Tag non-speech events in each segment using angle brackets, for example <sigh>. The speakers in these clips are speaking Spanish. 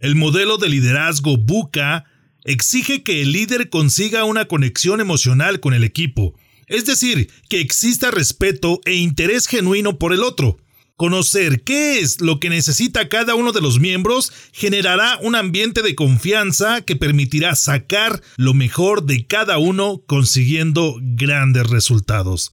El modelo de liderazgo Buca exige que el líder consiga una conexión emocional con el equipo, es decir, que exista respeto e interés genuino por el otro. Conocer qué es lo que necesita cada uno de los miembros generará un ambiente de confianza que permitirá sacar lo mejor de cada uno consiguiendo grandes resultados.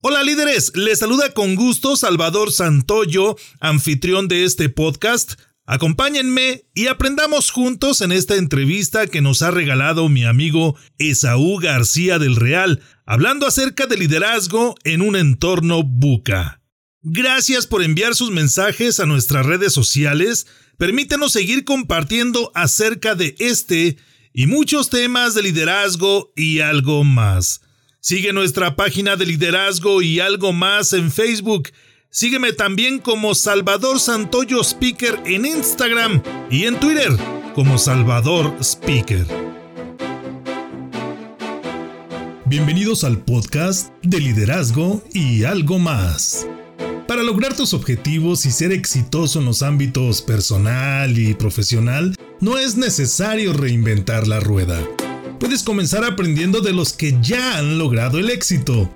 Hola líderes, les saluda con gusto Salvador Santoyo, anfitrión de este podcast. Acompáñenme y aprendamos juntos en esta entrevista que nos ha regalado mi amigo Esaú García del Real, hablando acerca de liderazgo en un entorno buca. Gracias por enviar sus mensajes a nuestras redes sociales. Permítenos seguir compartiendo acerca de este y muchos temas de liderazgo y algo más. Sigue nuestra página de liderazgo y algo más en Facebook Sígueme también como Salvador Santoyo Speaker en Instagram y en Twitter como Salvador Speaker. Bienvenidos al podcast de liderazgo y algo más. Para lograr tus objetivos y ser exitoso en los ámbitos personal y profesional, no es necesario reinventar la rueda. Puedes comenzar aprendiendo de los que ya han logrado el éxito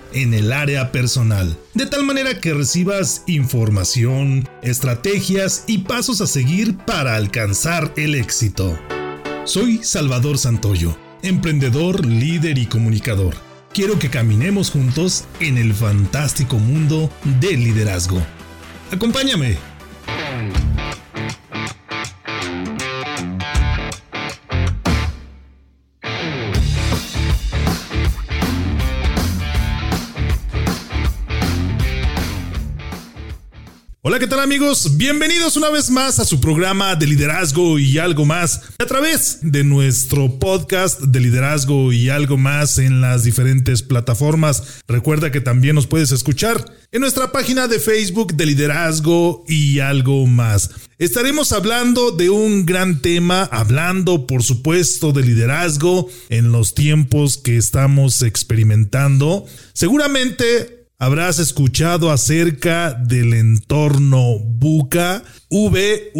en el área personal, de tal manera que recibas información, estrategias y pasos a seguir para alcanzar el éxito. Soy Salvador Santoyo, emprendedor, líder y comunicador. Quiero que caminemos juntos en el fantástico mundo del liderazgo. Acompáñame Hola, ¿qué tal amigos? Bienvenidos una vez más a su programa de liderazgo y algo más a través de nuestro podcast de liderazgo y algo más en las diferentes plataformas. Recuerda que también nos puedes escuchar en nuestra página de Facebook de liderazgo y algo más. Estaremos hablando de un gran tema, hablando por supuesto de liderazgo en los tiempos que estamos experimentando. Seguramente habrás escuchado acerca del entorno buca, V-U-C-A,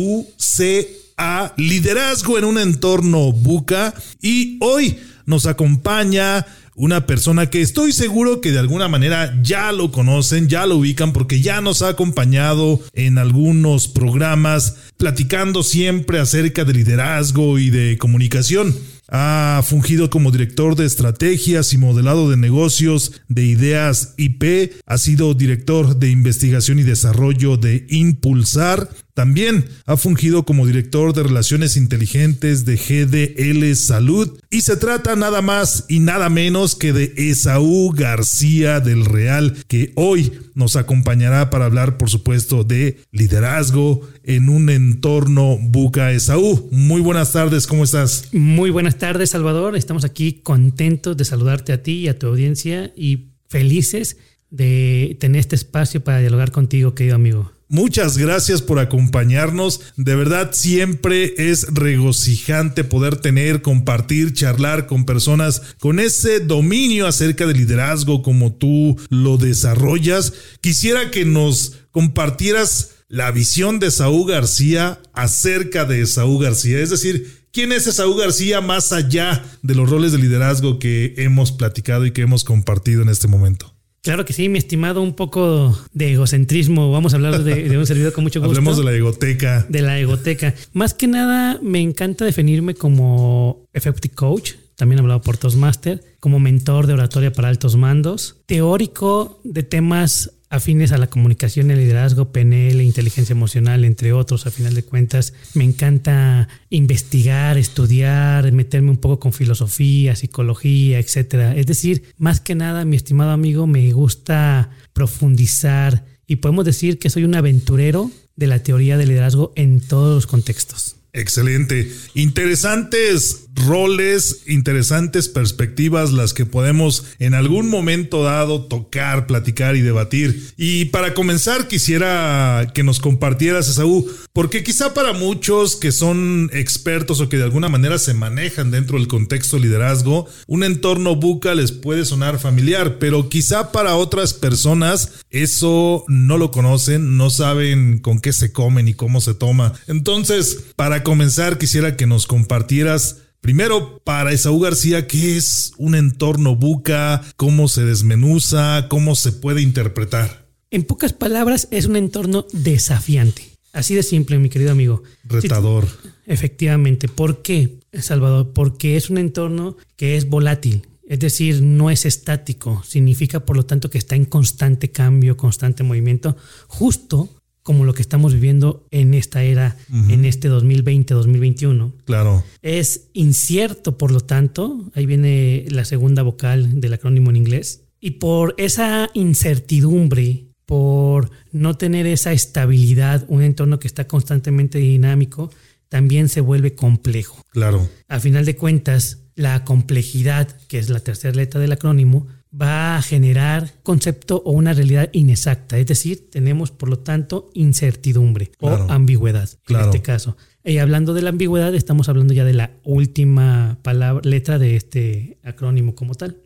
liderazgo en un entorno buca. Y hoy nos acompaña una persona que estoy seguro que de alguna manera ya lo conocen, ya lo ubican porque ya nos ha acompañado en algunos programas platicando siempre acerca de liderazgo y de comunicación. Ha fungido como director de estrategias y modelado de negocios de ideas IP. Ha sido director de investigación y desarrollo de Impulsar. También ha fungido como director de relaciones inteligentes de GDL Salud y se trata nada más y nada menos que de Esaú García del Real, que hoy nos acompañará para hablar, por supuesto, de liderazgo en un entorno buca. Esaú, muy buenas tardes, ¿cómo estás? Muy buenas tardes, Salvador. Estamos aquí contentos de saludarte a ti y a tu audiencia y felices de tener este espacio para dialogar contigo, querido amigo. Muchas gracias por acompañarnos. De verdad, siempre es regocijante poder tener, compartir, charlar con personas con ese dominio acerca del liderazgo como tú lo desarrollas. Quisiera que nos compartieras la visión de Saúl García acerca de Saúl García. Es decir, ¿quién es Saúl García más allá de los roles de liderazgo que hemos platicado y que hemos compartido en este momento? Claro que sí, mi estimado, un poco de egocentrismo. Vamos a hablar de, un servidor con mucho <laughs> gusto. Hablemos de la egoteca. De la egoteca. Más que nada, me encanta definirme como effective coach. También he hablado por Toastmaster, como mentor de oratoria para altos mandos, teórico de temas afines a la comunicación, el liderazgo, PNL, inteligencia emocional, entre otros, a final de cuentas. Me encanta investigar, estudiar, meterme un poco con filosofía, psicología, etcétera. Es decir, más que nada, mi estimado amigo, me gusta profundizar y podemos decir que soy un aventurero de la teoría del liderazgo en todos los contextos. Excelente. Interesantes roles, interesantes perspectivas, las que podemos en algún momento dado tocar, platicar y debatir. Y para comenzar, quisiera que nos compartieras, Esaú, porque quizá para muchos que son expertos o que de alguna manera se manejan dentro del contexto liderazgo, un entorno buca les puede sonar familiar, pero quizá para otras personas eso no lo conocen, no saben con qué se comen y cómo se toma. Entonces, para comenzar, quisiera que nos compartieras Primero, para Esaú García, ¿qué es un entorno buca? ¿Cómo se desmenuza? ¿Cómo se puede interpretar? En pocas palabras, es un entorno desafiante. Así de simple, mi querido amigo. Retador. efectivamente. ¿Por qué, Salvador? Porque es un entorno que es volátil. Es decir, no es estático. Significa, por lo tanto, que está en constante cambio, constante movimiento, justo como lo que estamos viviendo en esta era, en este 2020-2021. Claro. Es incierto, por lo tanto, ahí viene la segunda vocal del acrónimo en inglés, y por esa incertidumbre, por no tener esa estabilidad, un entorno que está constantemente dinámico, también se vuelve complejo. Claro. A final de cuentas, la complejidad, que es la tercera letra del acrónimo, va a generar concepto o una realidad inexacta. Es decir, tenemos por lo tanto incertidumbre o ambigüedad en este caso. Y hablando de la ambigüedad, estamos hablando ya de la última palabra, letra de este acrónimo como tal.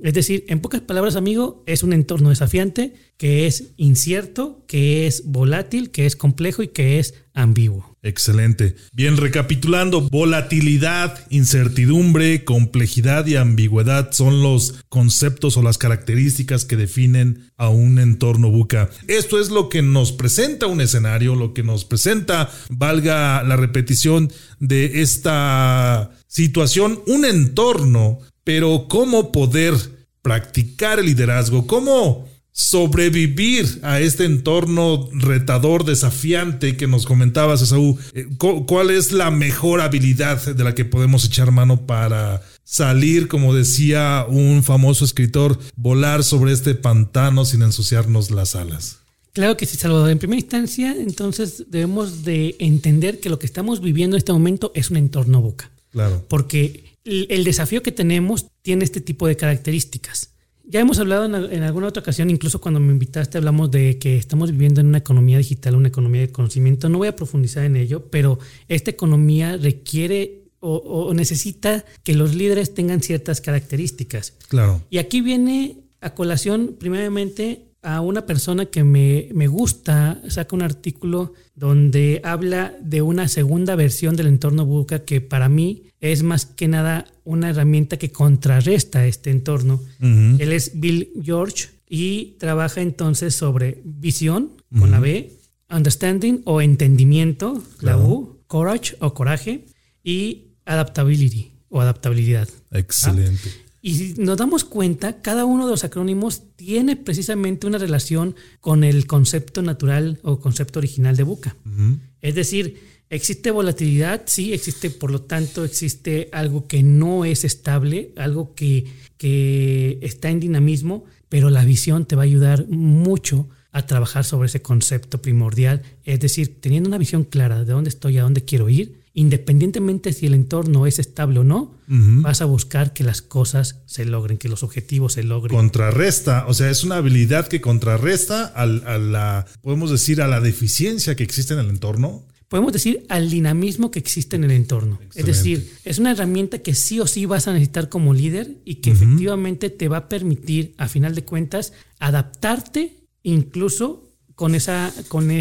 Es decir, en pocas palabras, amigo, es un entorno desafiante que es incierto, que es volátil, que es complejo y que es ambiguo. Excelente. Bien, recapitulando, volatilidad, incertidumbre, complejidad y ambigüedad son los conceptos o las características que definen a un entorno buca. Esto es lo que nos presenta un escenario, lo que nos presenta, valga la repetición de esta situación, un entorno, pero cómo poder practicar el liderazgo, cómo sobrevivir a este entorno retador, desafiante que nos comentabas, Esaú? Eh, ¿Cuál es la mejor habilidad de la que podemos echar mano para salir, como decía un famoso escritor, volar sobre este pantano sin ensuciarnos las alas? Claro que sí, Salvador. En primera instancia, entonces debemos de entender que lo que estamos viviendo en este momento es un entorno boca. Claro. Porque el desafío que tenemos tiene este tipo de características. Ya hemos hablado en, alguna otra ocasión, incluso cuando me invitaste, hablamos de que estamos viviendo en una economía digital, una economía de conocimiento. No voy a profundizar en ello, pero esta economía requiere o, necesita que los líderes tengan ciertas características. Claro. Y aquí viene a colación, primeramente, a una persona que me, me, gusta, saca un artículo donde habla de una segunda versión del entorno buca que para mí es más que nada una herramienta que contrarresta este entorno. Él es Bill George y trabaja entonces sobre visión con la B, understanding o entendimiento, la U, courage o coraje y adaptability o adaptabilidad. Excelente. Y si nos damos cuenta, cada uno de los acrónimos tiene precisamente una relación con el concepto natural o concepto original de Buca. Es decir, ¿Existe volatilidad? Sí, existe, por lo tanto, existe algo que no es estable, algo que, que está en dinamismo, pero la visión te va a ayudar mucho a trabajar sobre ese concepto primordial, es decir, teniendo una visión clara de dónde estoy, a dónde quiero ir, independientemente si el entorno es estable o no, vas a buscar que las cosas se logren, que los objetivos se logren. Contrarresta, o sea, es una habilidad que contrarresta a la, podemos decir, a la deficiencia que existe en el entorno podemos decir, al dinamismo que existe en el entorno. Es decir, es una herramienta que sí o sí vas a necesitar como líder y que efectivamente te va a permitir, a final de cuentas, adaptarte incluso con esa, con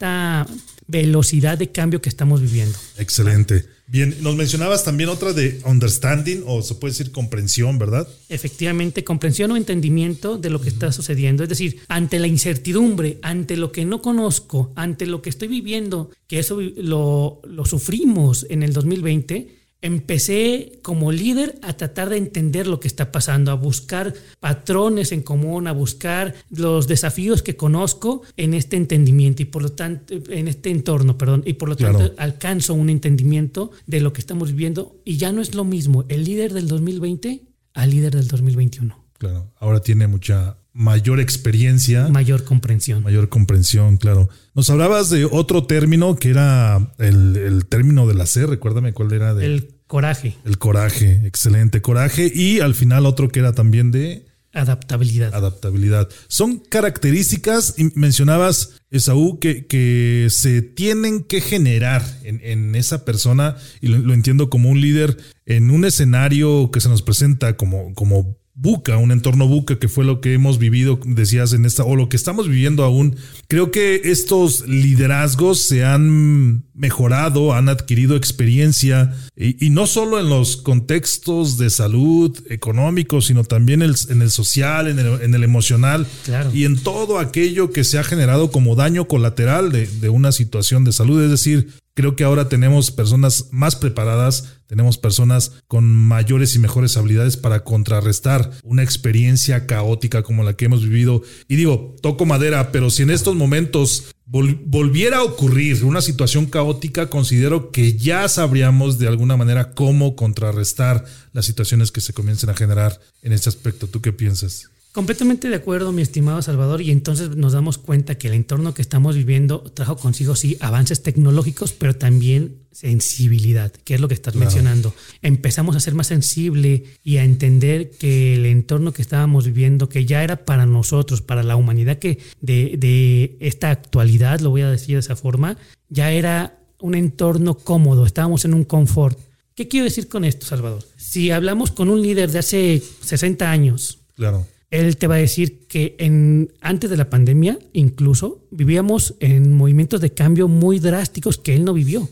esta velocidad de cambio que estamos viviendo. Excelente. Bien, nos mencionabas también otra de understanding o se puede decir comprensión, ¿verdad? Efectivamente, comprensión o entendimiento de lo que está sucediendo. Es decir, ante la incertidumbre, ante lo que no conozco, ante lo que estoy viviendo, que eso lo, lo sufrimos en el 2020, empecé como líder a tratar de entender lo que está pasando, a buscar patrones en común, a buscar los desafíos que conozco en este entendimiento y por lo tanto, en este entorno, perdón, y por lo tanto alcanzo un entendimiento de lo que estamos viviendo y ya no es lo mismo el líder del 2020 al líder del 2021. Claro, ahora tiene mucha mayor experiencia. Mayor comprensión. Mayor comprensión, claro. Nos hablabas de otro término que era el, término de la C, recuérdame cuál era. De... El Coraje. El coraje, excelente. Coraje. Y al final otro que era también de Adaptabilidad. adaptabilidad. Son características, y mencionabas, Esaú, que, que se tienen que generar en, en esa persona, y lo, lo entiendo como un líder en un escenario que se nos presenta como, como buca, un entorno buca, que fue lo que hemos vivido, decías, en esta, o lo que estamos viviendo aún. Creo que estos liderazgos se han mejorado, han adquirido experiencia, y, y no solo en los contextos de salud, económicos, sino también el- en el social, en el, en el emocional, Claro. y en todo aquello que se ha generado como daño colateral de, de una situación de salud. Es decir, creo que ahora tenemos personas más preparadas, tenemos personas con mayores y mejores habilidades para contrarrestar una experiencia caótica como la que hemos vivido. Y digo, toco madera, pero si en estos momentos vol- volviera a ocurrir una situación caótica, considero que ya sabríamos de alguna manera cómo contrarrestar las situaciones que se comiencen a generar en este aspecto. ¿Tú qué piensas? Completamente de acuerdo, mi estimado Salvador, y entonces nos damos cuenta que el entorno que estamos viviendo trajo consigo, sí, avances tecnológicos, pero también sensibilidad, que es lo que estás Claro. mencionando. Empezamos a ser más sensible y a entender que el entorno que estábamos viviendo, que ya era para nosotros, para la humanidad, que de, de esta actualidad, lo voy a decir de esa forma, ya era un entorno cómodo, estábamos en un confort. ¿Qué quiero decir con esto, Salvador? Si hablamos con un líder de hace 60 años, Claro. Él te va a decir que en, antes de la pandemia, incluso, vivíamos en movimientos de cambio muy drásticos que él no vivió,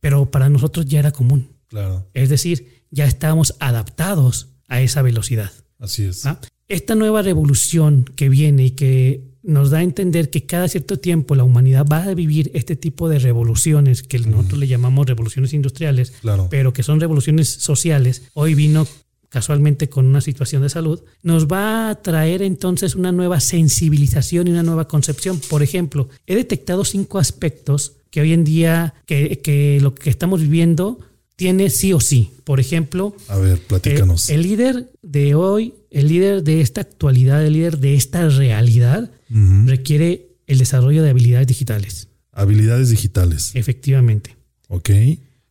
pero para nosotros ya era común. Claro. Es decir, ya estábamos adaptados a esa velocidad. Así es. ¿va? Esta nueva revolución que viene y que nos da a entender que cada cierto tiempo la humanidad va a vivir este tipo de revoluciones que nosotros le llamamos revoluciones industriales, Claro. pero que son revoluciones sociales. Hoy vino casualmente con una situación de salud, nos va a traer entonces una nueva sensibilización y una nueva concepción. Por ejemplo, he detectado cinco aspectos que hoy en día, que, que lo que estamos viviendo tiene sí o sí. Por ejemplo, A ver, eh, platícanos. el líder de hoy, el líder de esta actualidad, el líder de esta realidad, requiere el desarrollo de habilidades digitales. Habilidades digitales. Efectivamente. Ok.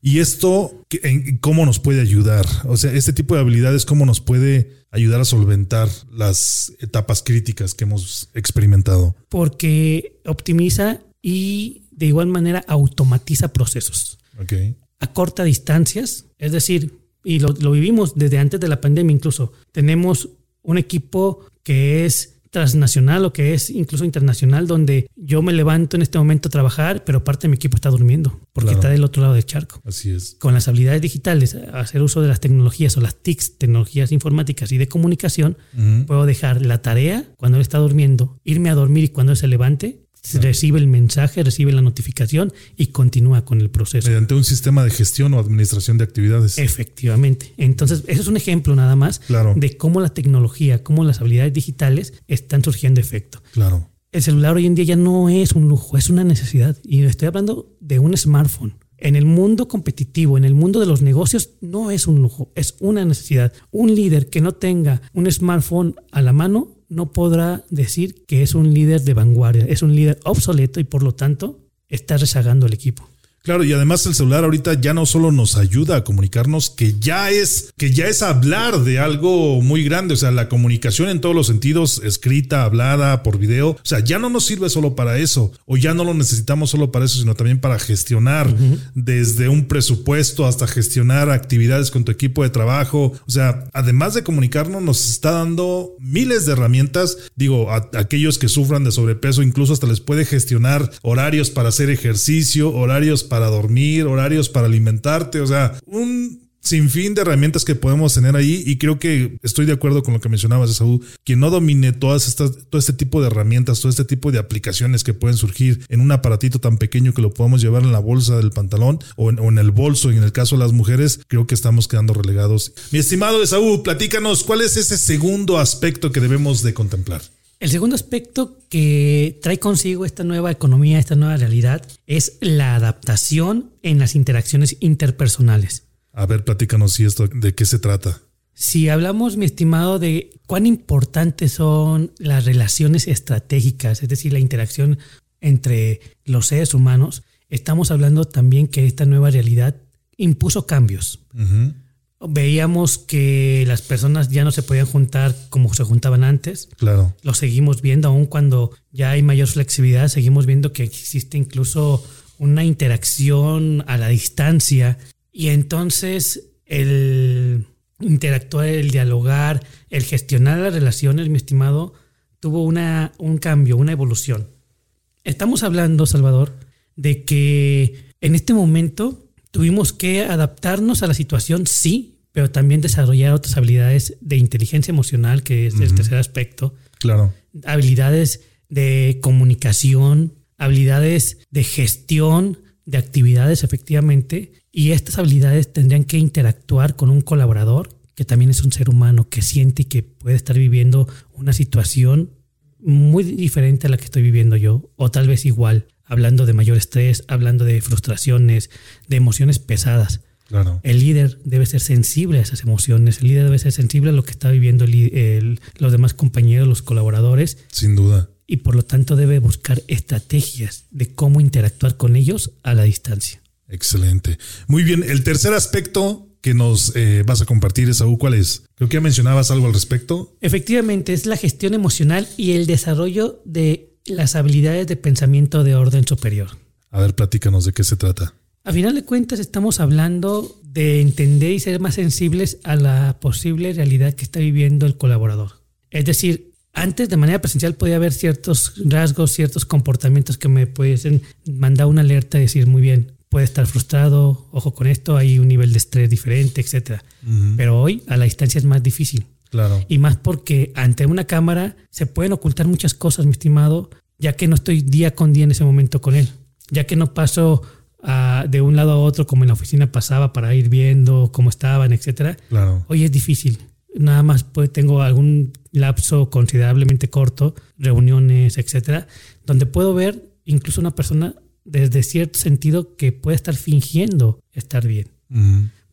¿Y esto cómo nos puede ayudar? O sea, este tipo de habilidades, ¿cómo nos puede ayudar a solventar las etapas críticas que hemos experimentado? Porque optimiza y de igual manera automatiza procesos. Ok. acorta distancias, es decir, y lo, lo vivimos desde antes de la pandemia incluso, tenemos un equipo que es transnacional o que es incluso internacional, donde yo me levanto en este momento a trabajar, pero parte de mi equipo está durmiendo, porque Claro. está del otro lado del charco. Así es. Con las habilidades digitales, hacer uso de las tecnologías o las TICs, tecnologías informáticas y de comunicación, puedo dejar la tarea cuando él está durmiendo, irme a dormir y cuando él se levante, recibe el mensaje, recibe la notificación y continúa con el proceso. Mediante un sistema de gestión o administración de actividades. Efectivamente. Entonces, eso es un ejemplo nada más Claro. de cómo la tecnología, cómo las habilidades digitales están surgiendo efecto. Claro. El celular hoy en día ya no es un lujo, es una necesidad. Y estoy hablando de un smartphone. En el mundo competitivo, en el mundo de los negocios, no es un lujo, es una necesidad. Un líder que no tenga un smartphone a la mano no podrá decir que es un líder de vanguardia, es un líder obsoleto y por lo tanto está rezagando el equipo. Claro, y además el celular ahorita ya no solo nos ayuda a comunicarnos, que ya es, que ya es hablar de algo muy grande. O sea, la comunicación en todos los sentidos, escrita, hablada, por video. O sea, ya no nos sirve solo para eso. O ya no lo necesitamos solo para eso, sino también para gestionar desde un presupuesto hasta gestionar actividades con tu equipo de trabajo. O sea, además de comunicarnos, nos está dando miles de herramientas. Digo, a, aquellos que sufran de sobrepeso, incluso hasta les puede gestionar horarios para hacer ejercicio, horarios para dormir, horarios para alimentarte, o sea, un sinfín de herramientas que podemos tener ahí y creo que estoy de acuerdo con lo que mencionabas, Saúl, quien no domine todas estas, todo este tipo de herramientas, todo este tipo de aplicaciones que pueden surgir en un aparatito tan pequeño que lo podamos llevar en la bolsa del pantalón o en, o en el bolso, y en el caso de las mujeres, creo que estamos quedando relegados. Mi estimado Saúl, platícanos, ¿cuál es ese segundo aspecto que debemos de contemplar? El segundo aspecto que trae consigo esta nueva economía, esta nueva realidad, es la adaptación en las interacciones interpersonales. A ver, platícanos si esto, de qué se trata. Si hablamos, mi estimado, de cuán importantes son las relaciones estratégicas, es decir, la interacción entre los seres humanos, estamos hablando también que esta nueva realidad impuso cambios. Veíamos que las personas ya no se podían juntar como se juntaban antes. Claro. Lo seguimos viendo, aun cuando ya hay mayor flexibilidad, seguimos viendo que existe incluso una interacción a la distancia. Y entonces el interactuar, el dialogar, el gestionar las relaciones, mi estimado, tuvo una, un cambio, una evolución. Estamos hablando, Salvador, de que en este momento tuvimos que adaptarnos a la situación, sí, pero también desarrollar otras habilidades de inteligencia emocional, que es el tercer aspecto. Claro. Habilidades de comunicación, habilidades de gestión de actividades, efectivamente. Y estas habilidades tendrían que interactuar con un colaborador, que también es un ser humano, que siente y que puede estar viviendo una situación muy diferente a la que estoy viviendo yo, o tal vez igual hablando de mayor estrés, hablando de frustraciones, de emociones pesadas. Claro. El líder debe ser sensible a esas emociones, el líder debe ser sensible a lo que está viviendo los demás compañeros, los colaboradores. Sin duda. Y por lo tanto debe buscar estrategias de cómo interactuar con ellos a la distancia. Excelente. Muy bien, el tercer aspecto que nos eh, vas a compartir, Esaú, ¿cuál es? Creo que ya mencionabas algo al respecto. Efectivamente, es la gestión emocional y el desarrollo de las habilidades de pensamiento de orden superior. A ver, platícanos de qué se trata. A final de cuentas estamos hablando de entender y ser más sensibles a la posible realidad que está viviendo el colaborador. Es decir, antes de manera presencial podía haber ciertos rasgos, ciertos comportamientos que me pueden mandar una alerta y decir, muy bien, puede estar frustrado, ojo con esto, hay un nivel de estrés diferente, etc. Pero hoy a la distancia es más difícil. Claro. Y más porque ante una cámara se pueden ocultar muchas cosas, mi estimado, ya que no estoy día con día en ese momento con él, ya que no paso ah, de un lado a otro como en la oficina pasaba para ir viendo cómo estaban, etcétera. Claro. Hoy es difícil. Nada más pues, tengo algún lapso considerablemente corto, reuniones, etcétera, donde puedo ver incluso una persona desde cierto sentido que puede estar fingiendo estar bien.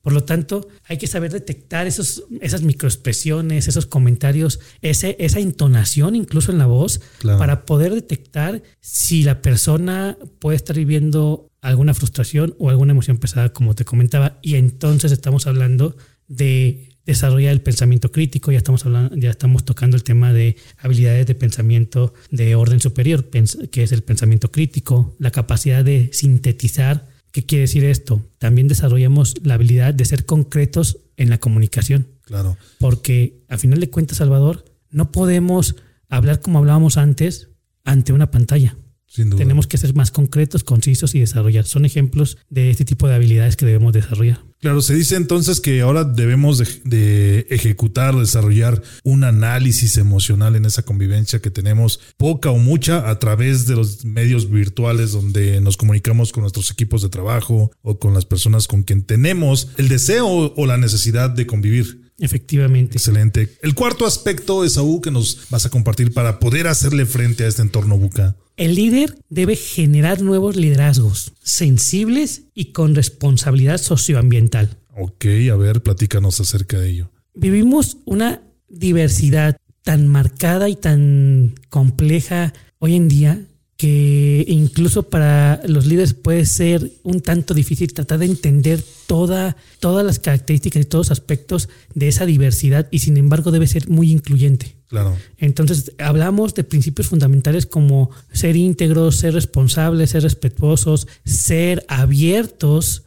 Por lo tanto, hay que saber detectar esos, esas microexpresiones, esos comentarios, ese, esa entonación incluso en la voz, para poder detectar si la persona puede estar viviendo alguna frustración o alguna emoción pesada, como te comentaba. Y entonces estamos hablando de desarrollar el pensamiento crítico, ya estamos hablando, ya estamos tocando el tema de habilidades de pensamiento de orden superior, que es el pensamiento crítico, la capacidad de sintetizar ¿Qué quiere decir esto? También desarrollamos la habilidad de ser concretos en la comunicación. Claro. Porque a final de cuentas, Salvador, no podemos hablar como hablábamos antes ante una pantalla. Sin duda. Tenemos que ser más concretos, concisos y desarrollar. Son ejemplos de este tipo de habilidades que debemos desarrollar. Claro, se dice entonces que ahora debemos de, ejecutar, desarrollar un análisis emocional en esa convivencia que tenemos, poca o mucha, a través de los medios virtuales donde nos comunicamos con nuestros equipos de trabajo o con las personas con quien tenemos el deseo o la necesidad de convivir. Efectivamente. Excelente. El cuarto aspecto, Esaú, que nos vas a compartir para poder hacerle frente a este entorno buca. El líder debe generar nuevos liderazgos sensibles y con responsabilidad socioambiental. Ok, a ver, platícanos acerca de ello. Vivimos una diversidad tan marcada y tan compleja hoy en día que incluso para los líderes puede ser un tanto difícil tratar de entender toda, todas las características y todos los aspectos de esa diversidad y sin embargo debe ser muy incluyente. Claro. Entonces hablamos de principios fundamentales como ser íntegros, ser responsables, ser respetuosos, ser abiertos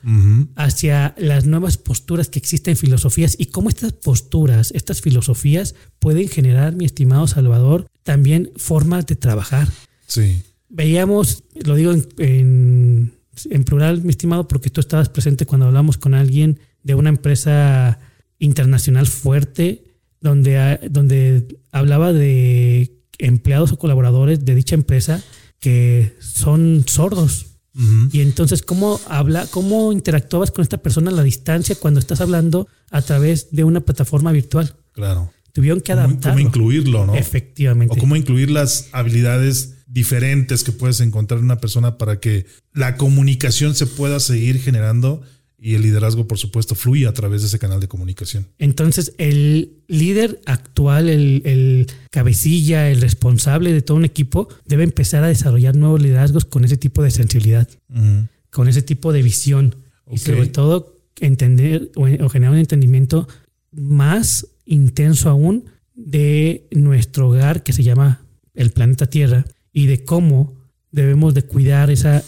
hacia las nuevas posturas que existen en filosofías y cómo estas posturas, estas filosofías pueden generar, mi estimado Salvador, también formas de trabajar. Sí veíamos, lo digo en, plural, mi estimado, porque tú estabas presente cuando hablamos con alguien de una empresa internacional fuerte, donde, donde hablaba de empleados o colaboradores de dicha empresa que son sordos. Y entonces, ¿cómo habla, cómo interactuabas con esta persona a la distancia cuando estás hablando a través de una plataforma virtual? Claro. Tuvieron que adaptarlo. Cómo incluirlo, ¿no? Efectivamente. O cómo incluir las habilidades diferentes que puedes encontrar en una persona para que la comunicación se pueda seguir generando y el liderazgo, por supuesto, fluya a través de ese canal de comunicación. Entonces, el líder actual, el, cabecilla, el responsable de todo un equipo, debe empezar a desarrollar nuevos liderazgos con ese tipo de sensibilidad, con ese tipo de visión y sobre todo entender o, o generar un entendimiento más intenso aún de nuestro hogar que se llama el planeta Tierra y de cómo debemos de cuidar esa,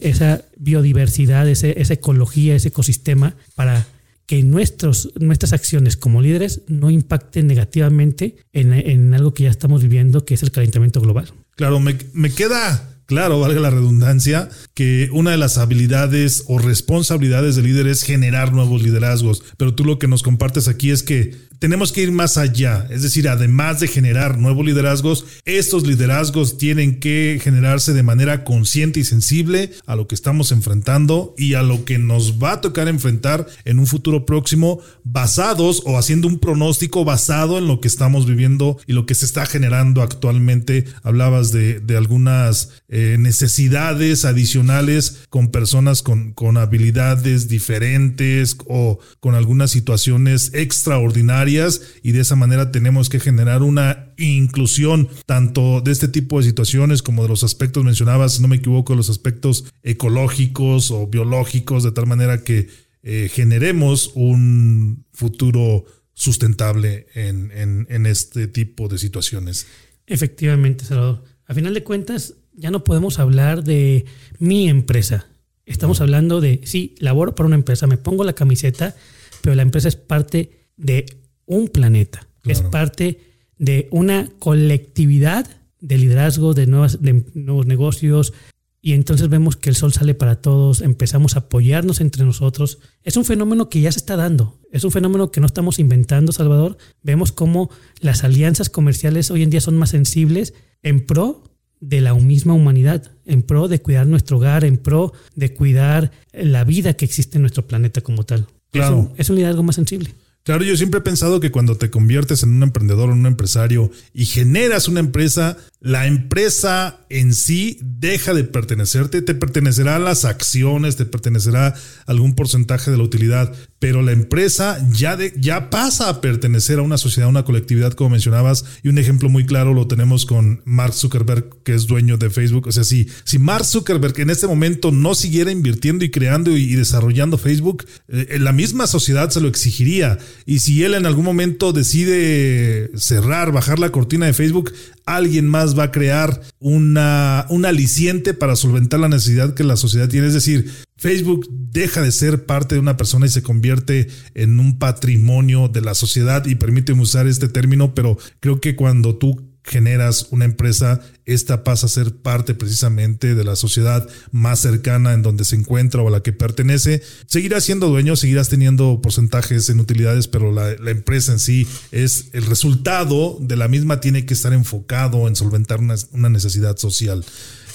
esa biodiversidad, esa ecología, ese ecosistema para que nuestras acciones como líderes no impacten negativamente en, en, algo que ya estamos viviendo, que es el calentamiento global. Claro, me, me queda claro, valga la redundancia, que una de las habilidades o responsabilidades del líder es generar nuevos liderazgos. Pero tú lo que nos compartes aquí es que tenemos que ir más allá. Es decir, además de generar nuevos liderazgos, estos liderazgos tienen que generarse de manera consciente y sensible a lo que estamos enfrentando y a lo que nos va a tocar enfrentar en un futuro próximo, basados o haciendo un pronóstico basado en lo que estamos viviendo y lo que se está generando actualmente. Hablabas de, algunas eh, necesidades adicionales con personas con, con habilidades diferentes o con algunas situaciones extraordinarias y de esa manera tenemos que generar una inclusión tanto de este tipo de situaciones como de los aspectos mencionabas, si no me equivoco, los aspectos ecológicos o biológicos, de tal manera que eh, generemos un futuro sustentable en, en, este tipo de situaciones. Efectivamente, Salvador. A final de cuentas, ya no podemos hablar de mi empresa. Estamos hablando de, sí, laboro para una empresa, me pongo la camiseta, pero la empresa es parte de un planeta. Es parte de una colectividad de liderazgo, de, nuevas, de nuevos negocios. Y entonces vemos que el sol sale para todos, empezamos a apoyarnos entre nosotros. Es un fenómeno que ya se está dando, es un fenómeno que no estamos inventando, Salvador. Vemos cómo las alianzas comerciales hoy en día son más sensibles en pro de la misma humanidad, en pro de cuidar nuestro hogar, en pro de cuidar la vida que existe en nuestro planeta como tal. Claro. es un liderazgo más sensible. Claro, yo siempre he pensado que cuando te conviertes en un emprendedor o un empresario y generas una empresa, la empresa en sí deja de pertenecerte, te pertenecerá a las acciones, te pertenecerá algún porcentaje de la utilidad, pero la empresa ya, ya pasa a pertenecer a una sociedad, a una colectividad, como mencionabas, y un ejemplo muy claro lo tenemos con Mark Zuckerberg, que es dueño de Facebook. O sea, si, si Mark Zuckerberg en este momento no siguiera invirtiendo y creando y, desarrollando Facebook, eh, la misma sociedad se lo exigiría. Y si él en algún momento decide cerrar, bajar la cortina de Facebook, alguien más va a crear una, un aliciente para solventar la necesidad que la sociedad tiene. Es decir, Facebook deja de ser parte de una persona y se convierte en un patrimonio de la sociedad y permíteme usar este término, pero creo que cuando tú generas una empresa, esta pasa a ser parte precisamente de la sociedad más cercana en donde se encuentra o a la que pertenece. Seguirás siendo dueño, seguirás teniendo porcentajes en utilidades, pero la, empresa en sí es el resultado de la misma, tiene que estar enfocado en solventar una, una necesidad social.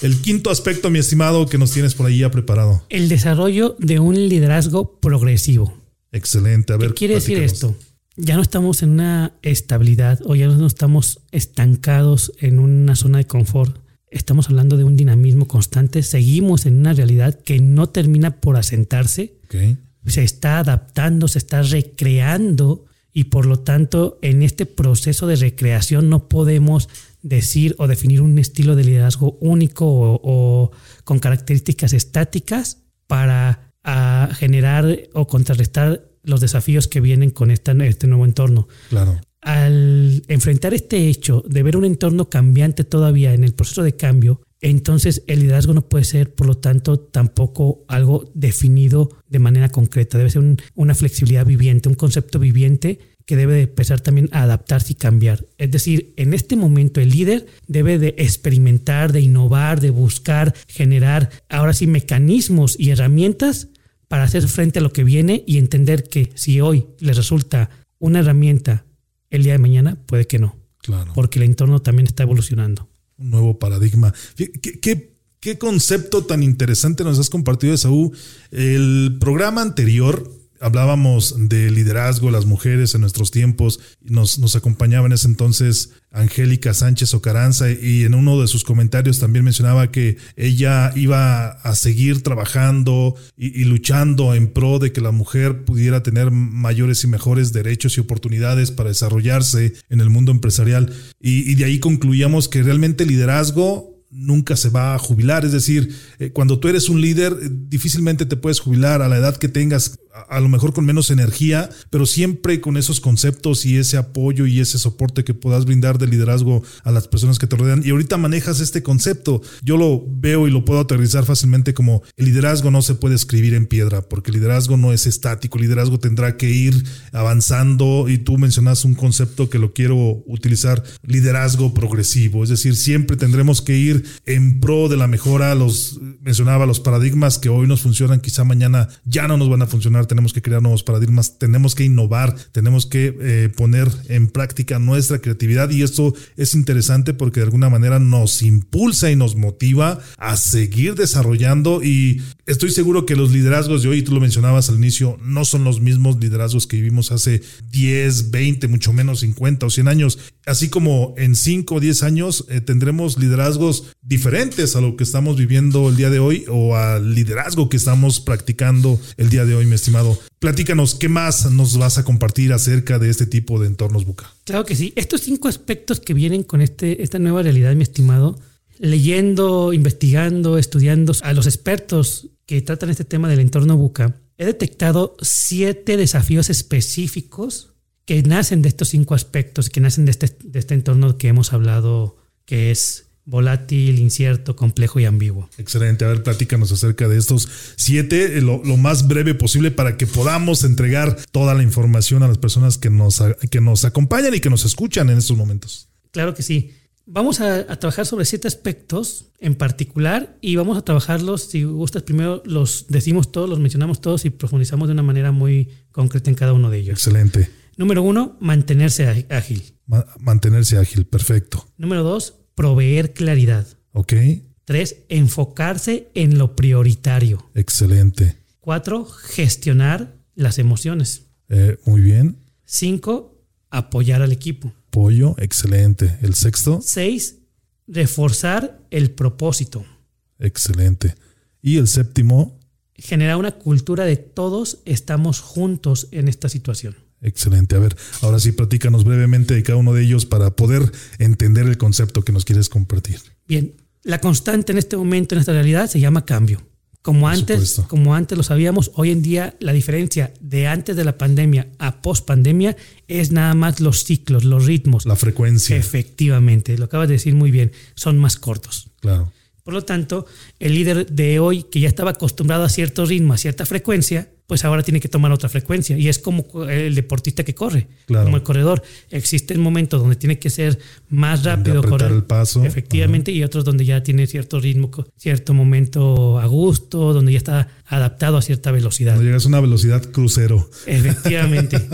El quinto aspecto, mi estimado, que nos tienes por ahí ya preparado. El desarrollo de un liderazgo progresivo. Excelente. A ver, ¿Qué quiere decir esto? Ya no estamos en una estabilidad o ya no estamos estancados en una zona de confort. Estamos hablando de un dinamismo constante. Seguimos en una realidad que no termina por asentarse. Se está adaptando, se está recreando y por lo tanto en este proceso de recreación no podemos decir o definir un estilo de liderazgo único o, con características estáticas para ah, generar o contrarrestar los desafíos que vienen con esta, este nuevo entorno. Claro. Al enfrentar este hecho de ver un entorno cambiante todavía en el proceso de cambio, entonces el liderazgo no puede ser, por lo tanto, tampoco algo definido de manera concreta. Debe ser una flexibilidad viviente, un concepto viviente que debe de empezar también a adaptarse y cambiar. Es decir, en este momento el líder debe de experimentar, de innovar, de buscar, generar ahora sí mecanismos y herramientas para hacer frente a lo que viene y entender que si hoy le resulta una herramienta el día de mañana, puede que no. Claro. Porque el entorno también está evolucionando. Un nuevo paradigma. ¿Qué, qué, concepto tan interesante nos has compartido, Saúl? El programa anterior hablábamos de liderazgo, las mujeres en nuestros tiempos, nos, nos acompañaba en ese entonces Angélica Sánchez Ocaranza y en uno de sus comentarios también mencionaba que ella iba a seguir trabajando y, luchando en pro de que la mujer pudiera tener mayores y mejores derechos y oportunidades para desarrollarse en el mundo empresarial y, y de ahí concluíamos que realmente liderazgo nunca se va a jubilar. Es decir, eh, cuando tú eres un líder, difícilmente te puedes jubilar a la edad que tengas, a, lo mejor con menos energía, pero siempre con esos conceptos y ese apoyo y ese soporte que puedas brindar de liderazgo a las personas que te rodean. Y ahorita manejas este concepto. Yo lo veo y lo puedo aterrizar fácilmente como el liderazgo no se puede escribir en piedra, porque el liderazgo no es estático, el liderazgo tendrá que ir avanzando. Y tú mencionas un concepto que lo quiero utilizar, liderazgo progresivo, es decir, siempre tendremos que ir en pro de la mejora, los mencionaba los paradigmas que hoy nos funcionan, quizá mañana ya no nos van a funcionar, tenemos que crear nuevos paradigmas, tenemos que innovar, tenemos que eh, poner en práctica nuestra creatividad y esto es interesante porque de alguna manera nos impulsa y nos motiva a seguir desarrollando y estoy seguro que los liderazgos de hoy, tú lo mencionabas al inicio, no son los mismos liderazgos que vivimos hace 10, 20, mucho menos 50 o 100 años. Así como en 5 o 10 años eh, tendremos liderazgos diferentes a lo que estamos viviendo el día de hoy o al liderazgo que estamos practicando el día de hoy, mi estimado. Platícanos, ¿qué más nos vas a compartir acerca de este tipo de entornos Buca? Claro que sí. Estos cinco aspectos que vienen con este, esta nueva realidad, mi estimado, leyendo, investigando, estudiando a los expertos que tratan este tema del entorno Buca, he detectado siete desafíos específicos que nacen de estos cinco aspectos, que nacen de este, de este entorno que hemos hablado, que es volátil, incierto, complejo y ambiguo. Excelente. A ver, platícanos acerca de estos siete, eh, lo, más breve posible para que podamos entregar toda la información a las personas que nos, que nos acompañan y que nos escuchan en estos momentos. Claro que sí. Vamos a, trabajar sobre siete aspectos en particular y vamos a trabajarlos, si gustas, primero los decimos todos, los mencionamos todos y profundizamos de una manera muy concreta en cada uno de ellos. Excelente. Número uno, mantenerse ágil. mantenerse ágil, perfecto. Número dos, proveer claridad. Ok. Tres, enfocarse en lo prioritario. Excelente. Cuatro, gestionar las emociones. Eh, muy bien. Cinco, apoyar al equipo apoyo, excelente. El sexto. Seis, reforzar el propósito. Excelente. Y el séptimo. Generar una cultura de todos estamos juntos en esta situación. Excelente. A ver, ahora sí, platícanos brevemente de cada uno de ellos para poder entender el concepto que nos quieres compartir. Bien, la constante en este momento, en esta realidad, se llama cambio. Como antes, como antes lo sabíamos, hoy en día la diferencia de antes de la pandemia a post pandemia es nada más los ciclos, los ritmos. La frecuencia. Efectivamente, lo acabas de decir muy bien, son más cortos. Claro. Por lo tanto, el líder de hoy, que ya estaba acostumbrado a cierto ritmo, a cierta frecuencia, pues ahora tiene que tomar otra frecuencia. Y es como el deportista que corre, como el corredor. Existen momentos donde tiene que ser más rápido, correr el paso. Efectivamente, y otros donde ya tiene cierto ritmo, cierto momento a gusto, donde ya está adaptado a cierta velocidad. Cuando llegas a una velocidad crucero. Efectivamente. <laughs>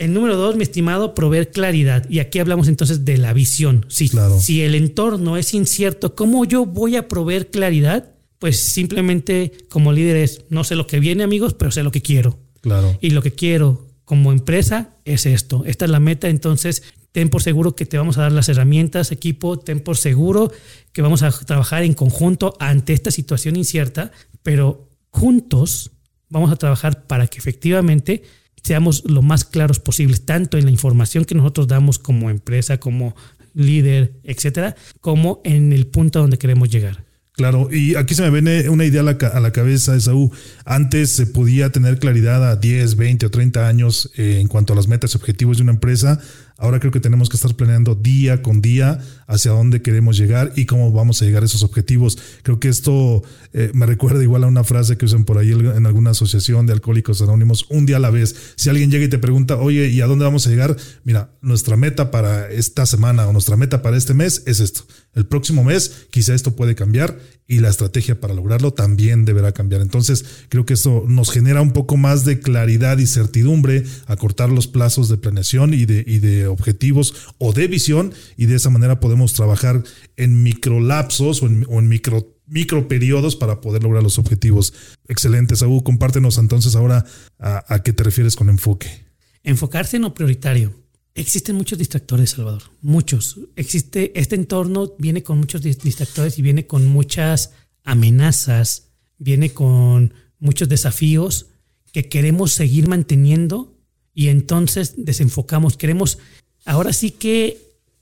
El número dos, mi estimado, proveer claridad. Y aquí hablamos entonces de la visión. Si, claro. si el entorno es incierto, ¿cómo yo voy a proveer claridad? Pues simplemente como líder es, no sé lo que viene amigos, pero sé lo que quiero. Claro. Y lo que quiero como empresa es esto. Esta es la meta, entonces ten por seguro que te vamos a dar las herramientas, equipo, ten por seguro que vamos a trabajar en conjunto ante esta situación incierta, pero juntos vamos a trabajar para que efectivamente seamos lo más claros posibles, tanto en la información que nosotros damos como empresa, como líder, etcétera, como en el punto donde queremos llegar. Claro, y aquí se me viene una idea a la, a la cabeza, Esaú. Antes se podía tener claridad a 10, 20 o 30 años eh, en cuanto a las metas y objetivos de una empresa. Ahora creo que tenemos que estar planeando día con día hacia dónde queremos llegar y cómo vamos a llegar a esos objetivos. Creo que esto eh, me recuerda igual a una frase que usan por ahí en alguna asociación de alcohólicos anónimos, un día a la vez. Si alguien llega y te pregunta, oye, ¿y a dónde vamos a llegar? Mira, nuestra meta para esta semana o nuestra meta para este mes es esto. El próximo mes quizá esto puede cambiar y la estrategia para lograrlo también deberá cambiar. Entonces, creo que esto nos genera un poco más de claridad y certidumbre, acortar los plazos de planeación y de, y de objetivos o de visión y de esa manera podemos trabajar en microlapsos o en, o en micro micro periodos para poder lograr los objetivos. Excelente, Saúl. Compártenos entonces ahora a, a, qué te refieres con enfoque. Enfocarse en lo prioritario. Existen muchos distractores, Salvador. Muchos. Existe este entorno, viene con muchos distractores y viene con muchas amenazas, viene con muchos desafíos que queremos seguir manteniendo y entonces desenfocamos. Queremos, ahora sí que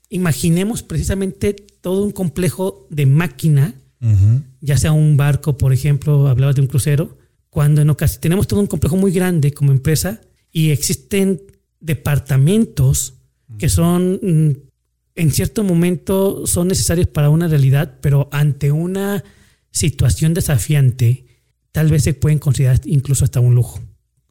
imaginemos precisamente todo un complejo de máquina, ya sea un barco, por ejemplo, hablabas de un crucero, cuando en ocasiones tenemos todo un complejo muy grande como empresa y existen departamentos que son mm, en cierto momento son necesarios para una realidad, pero ante una situación desafiante, tal vez se pueden considerar incluso hasta un lujo.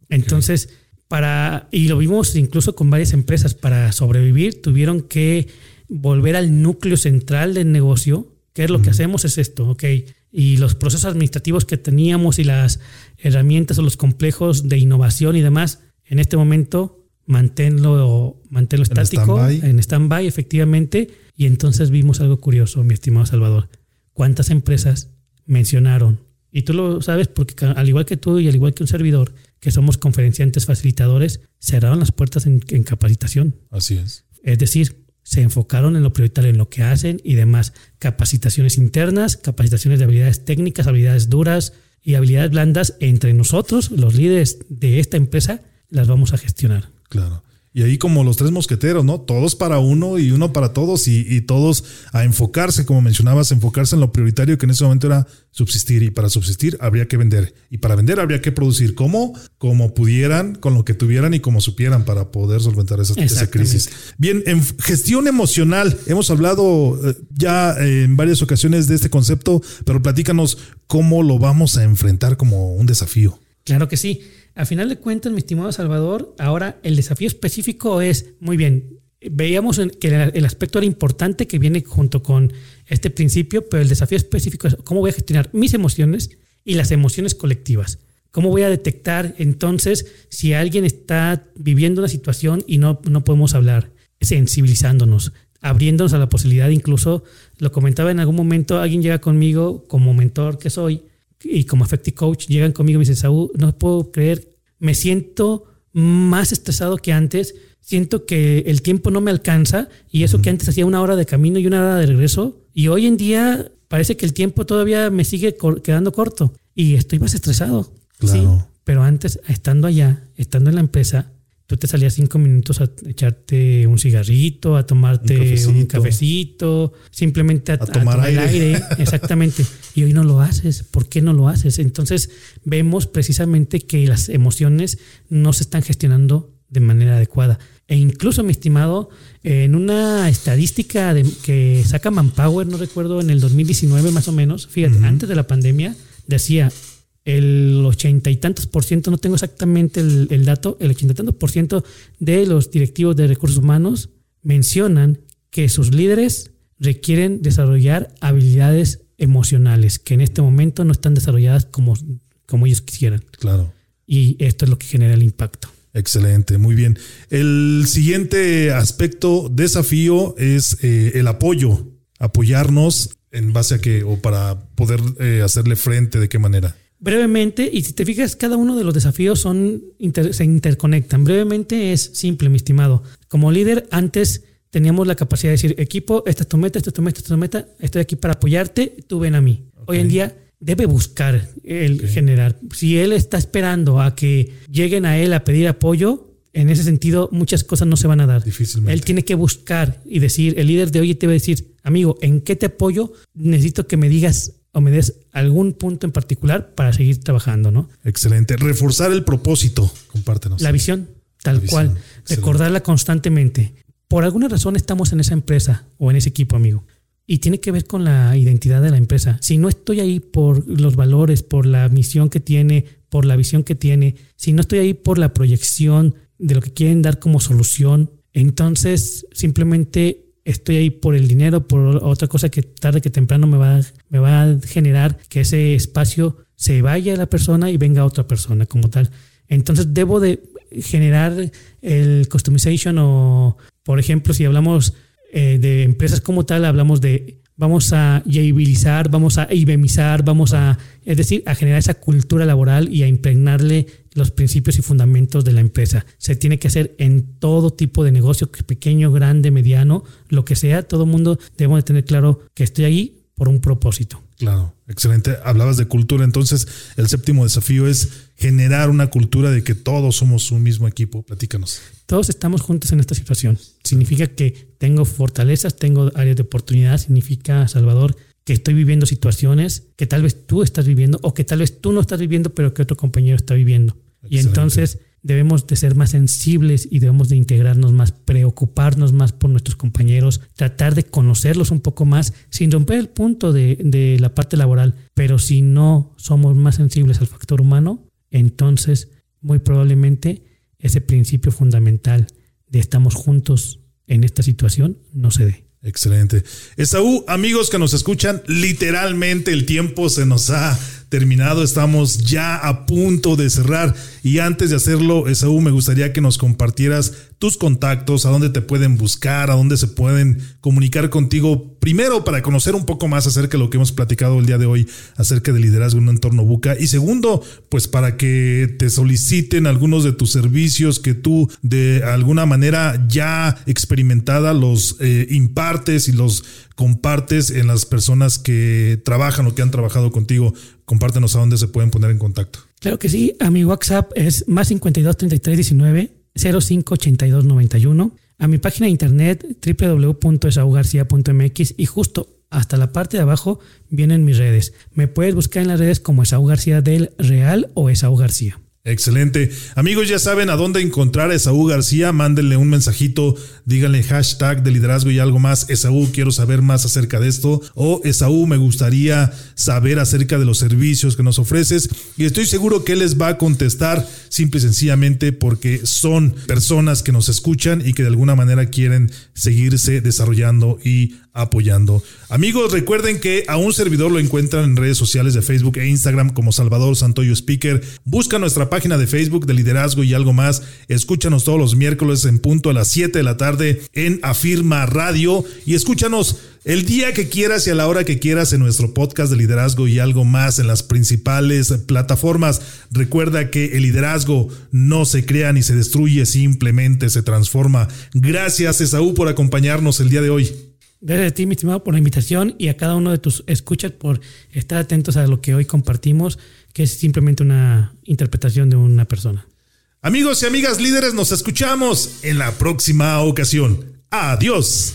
Entonces, para, y lo vimos incluso con varias empresas, para sobrevivir tuvieron que volver al núcleo central del negocio, que es lo que hacemos es esto, ok, y los procesos administrativos que teníamos y las herramientas o los complejos de innovación y demás, en este momento manténlo, manténlo estático, en stand-by, efectivamente, y entonces vimos algo curioso, mi estimado Salvador. ¿Cuántas empresas mencionaron? Y tú lo sabes porque al igual que tú y al igual que un servidor, que somos conferenciantes facilitadores, cerraron las puertas en, en capacitación. Así es. Es decir, se enfocaron en lo prioritario, en lo que hacen y demás. Capacitaciones internas, capacitaciones de habilidades técnicas, habilidades duras y habilidades blandas entre nosotros, los líderes de esta empresa, las vamos a gestionar. Claro. Y ahí como los tres mosqueteros, ¿no? Todos para uno y uno para todos y, todos a enfocarse, como mencionabas, enfocarse en lo prioritario que en ese momento era subsistir y para subsistir habría que vender y para vender habría que producir como, como pudieran, con lo que tuvieran y como supieran para poder solventar esa, esa crisis. Bien, en gestión emocional, hemos hablado eh, ya en varias ocasiones de este concepto, pero platícanos cómo lo vamos a enfrentar como un desafío. Claro que sí. A final de cuentas, mi estimado Salvador, ahora el desafío específico es, muy bien, veíamos que el aspecto era importante que viene junto con este principio, pero el desafío específico es cómo voy a gestionar mis emociones y las emociones colectivas. ¿Cómo voy a detectar entonces si alguien está viviendo una situación y no, no podemos hablar? Sensibilizándonos, abriéndonos a la posibilidad, incluso lo comentaba en algún momento, alguien llega conmigo como mentor que soy y como Affective Coach llegan conmigo y me dicen, Saúl, no puedo creer, me siento más estresado que antes, siento que el tiempo no me alcanza y eso que antes hacía una hora de camino y una hora de regreso y hoy en día parece que el tiempo todavía me sigue quedando corto y estoy más estresado. Claro. Sí, pero antes, estando allá, estando en la empresa, tú te salías cinco minutos a echarte un cigarrito, a tomarte un cafecito, simplemente a, tomar, aire. <laughs> Exactamente. Y hoy no lo haces. ¿Por qué no lo haces? Entonces vemos precisamente que las emociones no se están gestionando de manera adecuada. E incluso, mi estimado, en una estadística de, que saca Manpower, no recuerdo, en el 2019 más o menos, fíjate, antes de la pandemia, decía, el ochenta y tantos por ciento, no tengo exactamente el, dato, el ochenta y tantos por ciento de los directivos de recursos humanos mencionan que sus líderes requieren desarrollar habilidades emocionales que en este momento no están desarrolladas como, como ellos quisieran. Claro. Y esto es lo que genera el impacto. Excelente, muy bien. El siguiente aspecto, desafío, es eh, el apoyo. Apoyarnos en base a que, o para poder eh, hacerle frente, ¿de qué manera? Brevemente, y si te fijas, cada uno de los desafíos son se interconectan. Brevemente es simple, mi estimado. Como líder, antes teníamos la capacidad de decir, equipo, esta es tu meta, esta es tu meta, esta es tu meta, estoy aquí para apoyarte, tú ven a mí. Hoy en día debe buscar el generar. Si él está esperando a que lleguen a él a pedir apoyo, en ese sentido muchas cosas no se van a dar. Difícilmente. Él tiene que buscar y decir, el líder de hoy te va a decir, amigo, ¿en qué te apoyo? Necesito que me digas o me des algún punto en particular para seguir trabajando, ¿no? Excelente. Reforzar el propósito, compártenos. La visión, tal cual. Recordarla constantemente. Por alguna razón estamos en esa empresa o en ese equipo, amigo. Y tiene que ver con la identidad de la empresa. Si no estoy ahí por los valores, por la misión que tiene, por la visión que tiene, si no estoy ahí por la proyección de lo que quieren dar como solución, entonces simplemente estoy ahí por el dinero, por otra cosa que tarde que temprano me va, a generar que ese espacio se vaya la persona y venga otra persona como tal. Entonces debo de generar el customization o, por ejemplo, si hablamos eh, de empresas como tal, hablamos de vamos a yabilizar, vamos a ibemizar, vamos a, es decir, a generar esa cultura laboral y a impregnarle los principios y fundamentos de la empresa. Se tiene que hacer en todo tipo de negocio, pequeño, grande, mediano, lo que sea. Todo mundo debemos de tener claro que estoy ahí por un propósito. Claro, excelente. Hablabas de cultura, entonces el séptimo desafío es generar una cultura de que todos somos un mismo equipo. Platícanos. Todos estamos juntos en esta situación. Significa que tengo fortalezas, tengo áreas de oportunidad, significa, Salvador, que estoy viviendo situaciones que tal vez tú estás viviendo o que tal vez tú no estás viviendo, pero que otro compañero está viviendo. Y entonces debemos de ser más sensibles y debemos de integrarnos más, preocuparnos más por nuestros compañeros, tratar de conocerlos un poco más, sin romper el punto de, de la parte laboral. Pero si no somos más sensibles al factor humano, entonces muy probablemente ese principio fundamental de estamos juntos en esta situación no se dé. Excelente. Esaú, amigos que nos escuchan, literalmente el tiempo se nos ha terminado, estamos ya a punto de cerrar. Y antes de hacerlo, Esaú, me gustaría que nos compartieras tus contactos, a dónde te pueden buscar, a dónde se pueden comunicar contigo, primero para conocer un poco más acerca de lo que hemos platicado el día de hoy, acerca del liderazgo en un entorno buca, y segundo, pues para que te soliciten algunos de tus servicios que tú de alguna manera ya experimentada los eh, impartes y los compartes en las personas que trabajan o que han trabajado contigo. Compártenos a dónde se pueden poner en contacto. Claro que sí, a mi WhatsApp es más 52 33 19 05 82 91, a mi página de internet www.esaugarcia.mx y justo hasta la parte de abajo vienen mis redes. Me puedes buscar en las redes como Esau García del Real o Esau García. Excelente. Amigos, ya saben a dónde encontrar a Esaú García. Mándenle un mensajito, díganle hashtag de liderazgo y algo más. Esaú, quiero saber más acerca de esto. O Esaú, me gustaría saber acerca de los servicios que nos ofreces. Y estoy seguro que él les va a contestar simple y sencillamente porque son personas que nos escuchan y que de alguna manera quieren seguirse desarrollando y apoyando. Amigos, recuerden que a un servidor lo encuentran en redes sociales de Facebook e Instagram como Salvador Santoyo Speaker. Busca nuestra página de Facebook de liderazgo y algo más. Escúchanos todos los miércoles en punto a las 7 de la tarde en Afirma Radio y escúchanos el día que quieras y a la hora que quieras en nuestro podcast de liderazgo y algo más en las principales plataformas. Recuerda que el liderazgo no se crea ni se destruye, simplemente se transforma. Gracias Esaú por acompañarnos el día de hoy. Gracias a ti, mi estimado, por la invitación y a cada uno de tus escuchas por estar atentos a lo que hoy compartimos, que es simplemente una interpretación de una persona. Amigos y amigas líderes, nos escuchamos en la próxima ocasión. Adiós.